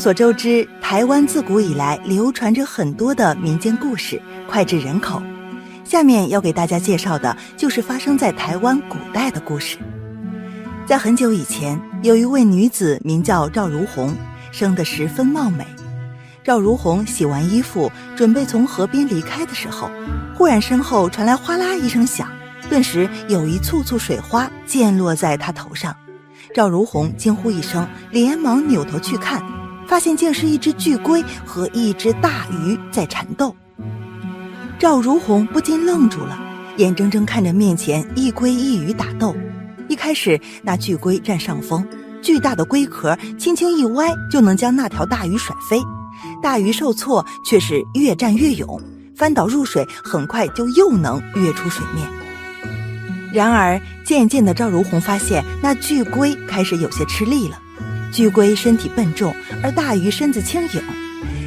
所周知，台湾自古以来流传着很多的民间故事，脍炙人口。下面要给大家介绍的就是发生在台湾古代的故事。在很久以前，有一位女子名叫赵如红，生得十分貌美。赵如红洗完衣服，准备从河边离开的时候，忽然身后传来哗啦一声响，顿时有一簇簇水花溅落在她头上。赵如红惊呼一声，连忙扭头去看，发现竟是一只巨龟和一只大鱼在缠斗。赵如红不禁愣住了，眼睁睁看着面前一龟一鱼打斗。一开始，那巨龟占上风，巨大的龟壳轻轻一歪，就能将那条大鱼甩飞。大鱼受挫，却是越战越勇，翻倒入水，很快就又能跃出水面。然而，渐渐的，赵如红发现那巨龟开始有些吃力了。巨龟身体笨重，而大鱼身子轻盈。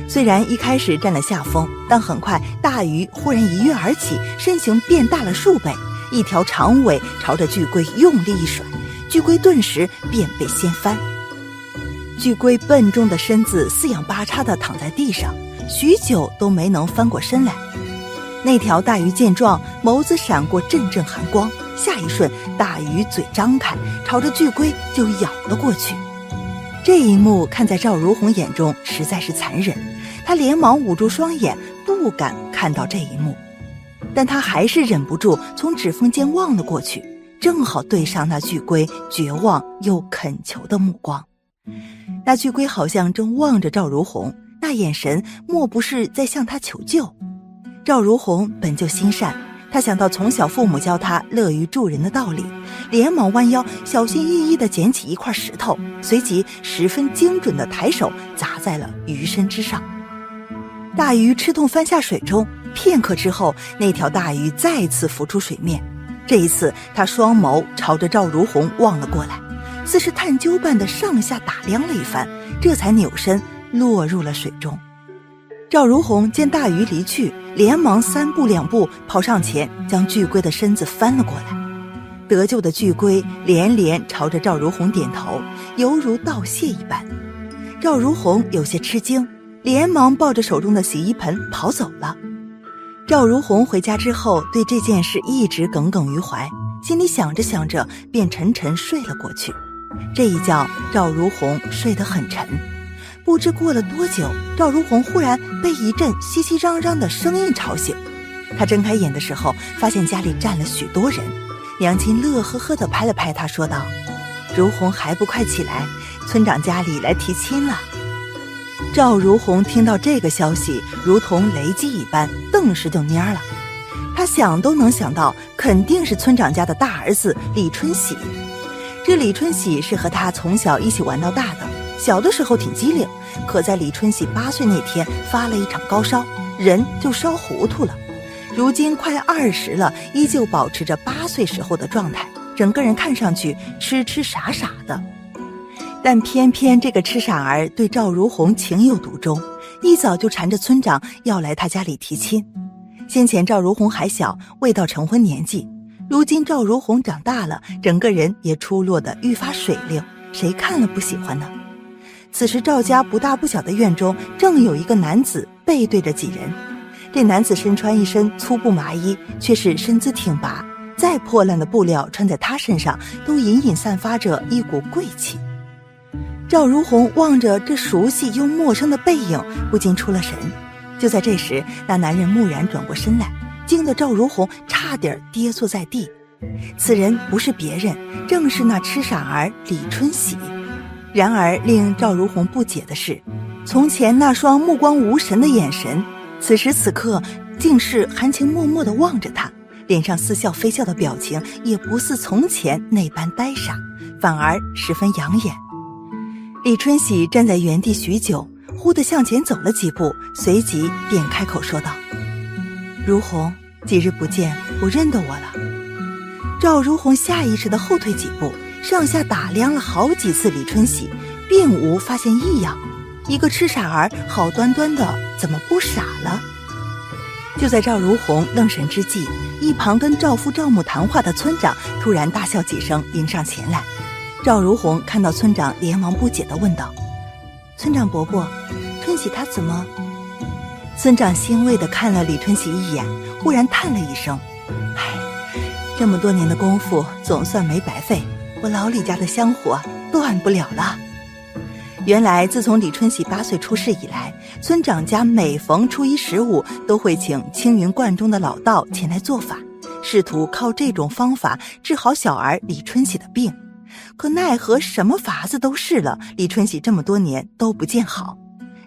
虽然一开始占了下风，但很快大鱼忽然一跃而起，身形变大了数倍，一条长尾朝着巨龟用力一甩，巨龟顿时便被掀翻。巨龟笨重的身子四仰八叉地躺在地上，许久都没能翻过身来。那条大鱼见状，眸子闪过阵阵寒光。下一瞬，大鱼嘴张开，朝着巨龟就咬了过去。这一幕看在赵如红眼中实在是残忍，她连忙捂住双眼，不敢看到这一幕。但她还是忍不住从指缝间望了过去，正好对上那巨龟绝望又恳求的目光。那巨龟好像正望着赵如红，那眼神莫不是在向她求救？赵如红本就心善。他想到从小父母教他乐于助人的道理，连忙弯腰，小心翼翼地捡起一块石头，随即十分精准地抬手砸在了鱼身之上。大鱼吃痛翻下水中，片刻之后，那条大鱼再次浮出水面。这一次，他双眸朝着赵如红望了过来，似是探究般的上下打量了一番，这才扭身落入了水中。赵如红见大鱼离去，连忙三步两步跑上前，将巨龟的身子翻了过来。得救的巨龟连连朝着赵如红点头，犹如道谢一般。赵如红有些吃惊，连忙抱着手中的洗衣盆跑走了。赵如红回家之后，对这件事一直耿耿于怀，心里想着想着，便沉沉睡了过去。这一觉，赵如红睡得很沉。不知过了多久，赵如红忽然被一阵熙熙攘攘的声音吵醒。她睁开眼的时候，发现家里站了许多人。娘亲乐呵呵地拍了拍她，说道：“如红还不快起来，村长家里来提亲了。”赵如红听到这个消息，如同雷击一般，顿时就蔫了。她想都能想到，肯定是村长家的大儿子李春喜。这李春喜是和他从小一起玩到大的。小的时候挺机灵，可在李春喜八岁那天发了一场高烧，人就烧糊涂了。如今快二十了，依旧保持着八岁时候的状态，整个人看上去痴痴傻傻的。但偏偏这个痴傻儿对赵如红情有独钟，一早就缠着村长要来他家里提亲。先前赵如红还小，未到成婚年纪，如今赵如红长大了，整个人也出落得愈发水灵，谁看了不喜欢呢？此时赵家不大不小的院中，正有一个男子背对着几人。这男子身穿一身粗布麻衣，却是身姿挺拔，再破烂的布料穿在他身上，都隐隐散发着一股贵气。赵如红望着这熟悉又陌生的背影，不禁出了神。就在这时，那男人蓦然转过身来，惊得赵如红差点跌坐在地。此人不是别人，正是那痴傻儿李春喜。然而，令赵如红不解的是，从前那双目光无神的眼神，此时此刻竟是含情脉脉地望着他，脸上似笑非笑的表情也不似从前那般呆傻，反而十分养眼。李春喜站在原地许久，忽地向前走了几步，随即便开口说道：“如红，几日不见，不认得我了？”赵如红下意识地后退几步。上下打量了好几次，李春喜并无发现异样。一个痴傻儿，好端端的怎么不傻了？就在赵如红愣神之际，一旁跟赵父赵母谈话的村长突然大笑几声，迎上前来。赵如红看到村长，连忙不解地问道：“村长伯伯，春喜他怎么？村长欣慰的看了李春喜一眼，忽然叹了一声：“唉，这么多年的功夫总算没白费，我老李家的香火断不了了。”原来，自从李春喜八岁出世以来，村长家每逢初一十五都会请青云观中的老道前来做法，试图靠这种方法治好小儿李春喜的病。可奈何什么法子都试了，李春喜这么多年都不见好。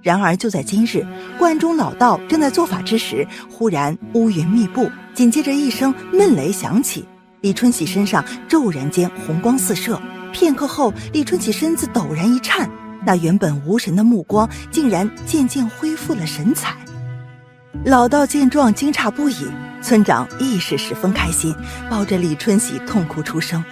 然而就在今日，观中老道正在做法之时，忽然乌云密布，紧接着一声闷雷响起，李春喜身上骤然间红光四射，片刻后，李春喜身子陡然一颤。那原本无神的目光，竟然渐渐恢复了神采。老道见状惊诧不已，村长亦是十分开心，抱着李春喜痛哭出声。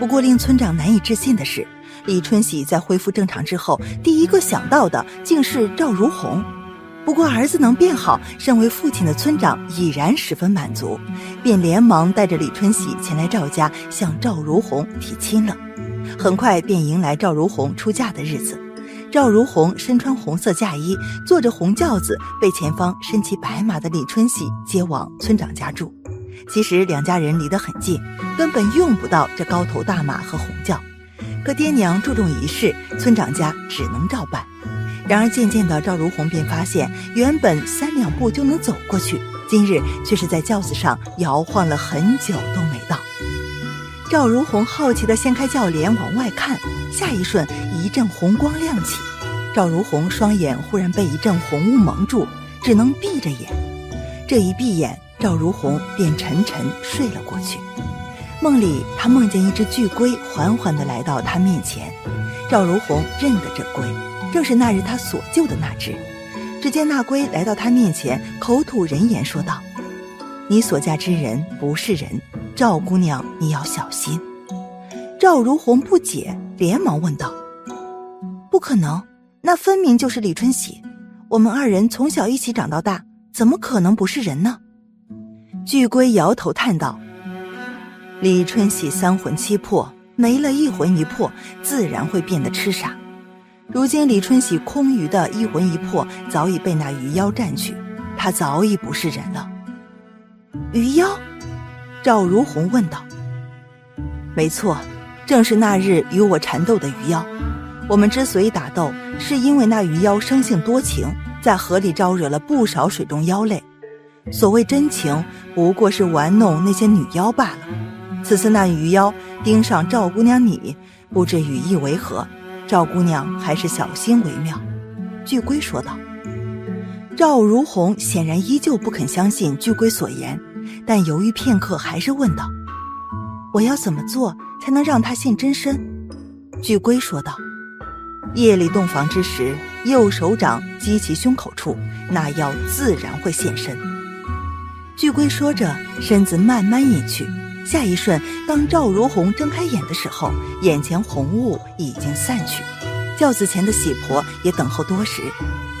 不过令村长难以置信的是，李春喜在恢复正常之后，第一个想到的竟是赵如红。不过儿子能变好，身为父亲的村长已然十分满足，便连忙带着李春喜前来赵家向赵如红提亲了。很快便迎来赵如红出嫁的日子。赵如红身穿红色嫁衣，坐着红轿子，被前方身骑白马的李春喜接往村长家住。其实两家人离得很近，根本用不到这高头大马和红轿。可爹娘注重仪式，村长家只能照办。然而渐渐的，赵如红便发现，原本三两步就能走过去，今日却是在轿子上摇晃了很久都没到。赵如红好奇地掀开轿帘往外看，下一瞬一阵红光亮起，赵如红双眼忽然被一阵红雾蒙住，只能闭着眼。这一闭眼，赵如红便沉沉睡了过去。梦里，她梦见一只巨龟缓缓地来到她面前，赵如红认得这龟，正是那日他所救的那只。只见那龟来到他面前，口吐人言说道：“你所嫁之人不是人。”赵姑娘，你要小心。赵如红不解，连忙问道：“不可能，那分明就是李春喜。我们二人从小一起长到大，怎么可能不是人呢？”巨龟摇头叹道：“李春喜三魂七魄，没了一魂一魄，自然会变得痴傻。如今李春喜空余的一魂一魄早已被那鱼妖占去，他早已不是人了。鱼妖。”赵如红问道：“没错，正是那日与我缠斗的鱼妖。我们之所以打斗，是因为那鱼妖生性多情，在河里招惹了不少水中妖类。所谓真情，不过是玩弄那些女妖罢了。此次那鱼妖盯上赵姑娘你，不知语意为何？赵姑娘还是小心为妙。”巨龟说道。赵如红显然依旧不肯相信巨龟所言。但犹豫片刻，还是问道：“我要怎么做才能让他现真身？”巨龟说道：“夜里洞房之时，右手掌击其胸口处，那妖自然会现身。”巨龟说着，身子慢慢隐去。下一瞬，当赵如红睁开眼的时候，眼前红雾已经散去，轿子前的喜婆也等候多时。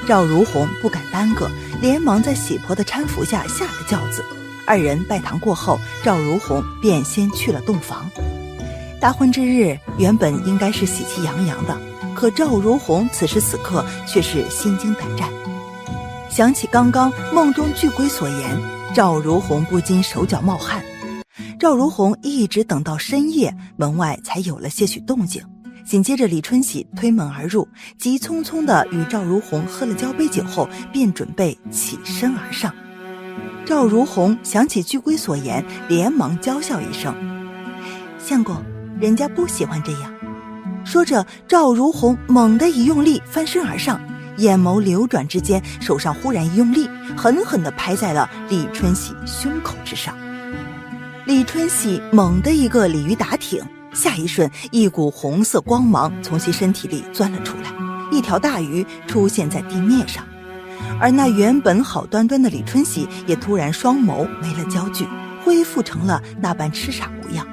赵如红不敢耽搁，连忙在喜婆的搀扶下下了轿子。二人拜堂过后，赵如红便先去了洞房。大婚之日原本应该是喜气洋洋的，可赵如红此时此刻却是心惊胆战。想起刚刚梦中巨龟所言，赵如红不禁手脚冒汗。赵如红一直等到深夜，门外才有了些许动静。紧接着，李春喜推门而入，急匆匆地与赵如红喝了交杯酒后，便准备起身而上。赵如红想起巨龟所言，连忙娇笑一声：“相公，人家不喜欢这样。”说着，赵如红猛地一用力，翻身而上，眼眸流转之间，手上忽然一用力，狠狠地拍在了李春喜胸口之上。李春喜猛地一个鲤鱼打挺，下一瞬，一股红色光芒从其身体里钻了出来，一条大鱼出现在地面上。而那原本好端端的李春喜，也突然双眸没了焦距，恢复成了那般痴傻模样。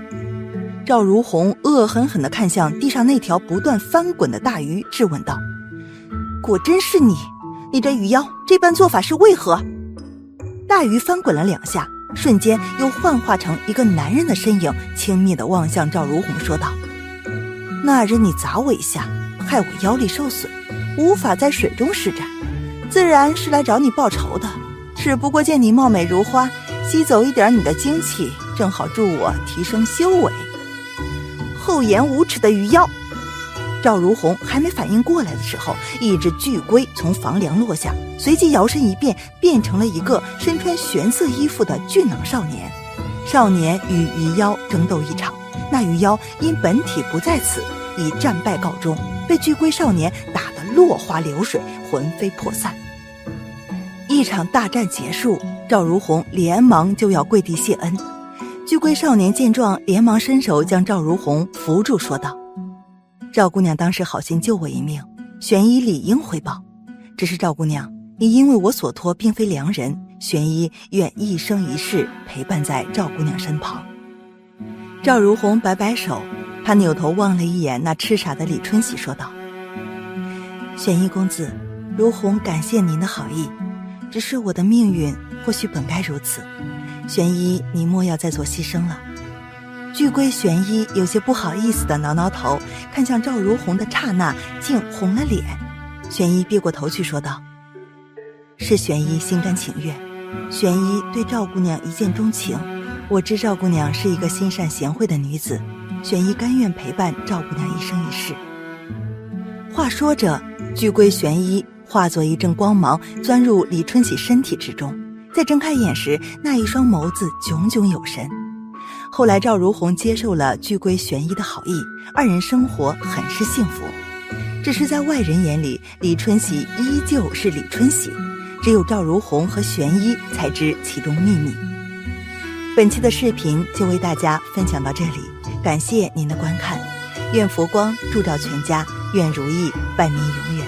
赵如红恶狠狠地看向地上那条不断翻滚的大鱼，质问道：“果真是你？你这鱼妖这般做法是为何？”大鱼翻滚了两下，瞬间又幻化成一个男人的身影，轻蔑的望向赵如红，说道：“那日你砸我一下，害我腰力受损。”无法在水中施展，自然是来找你报仇的。只不过见你貌美如花，吸走一点你的精气，正好助我提升修为。厚颜无耻的鱼妖！赵如红还没反应过来的时候，一只巨龟从房梁落下，随即摇身一变，变成了一个身穿玄色衣服的俊朗少年。少年与鱼妖争斗一场，那鱼妖因本体不在此，以战败告终，被巨龟少年打得落花流水，魂飞魄散。一场大战结束，赵如红连忙就要跪地谢恩。巨龟少年见状，连忙伸手将赵如红扶住，说道。赵姑娘当时好心救我一命，玄一理应回报。只是赵姑娘，你因为我所托，并非良人，玄一愿一生一世陪伴在赵姑娘身旁。赵如红摆摆手，她扭头望了一眼那痴傻的李春喜，说道：“玄一公子，如红感谢您的好意，只是我的命运或许本该如此，玄一你莫要再做牺牲了。”巨龟玄一有些不好意思的挠挠头，看向赵如红的刹那，竟红了脸。玄一别过头去说道：“是玄一心甘情愿，玄一对赵姑娘一见钟情。我知赵姑娘是一个心善贤惠的女子，玄一甘愿陪伴赵姑娘一生一世。”话说着，巨龟玄一化作一阵光芒，钻入李春喜身体之中。在睁开眼时，那一双眸子炯炯有神。后来，赵如红接受了巨龟玄一的好意，二人生活很是幸福。只是在外人眼里，李春喜依旧是李春喜，只有赵如红和玄一才知其中秘密。本期的视频就为大家分享到这里，感谢您的观看，愿佛光照全家，愿如意伴您永远。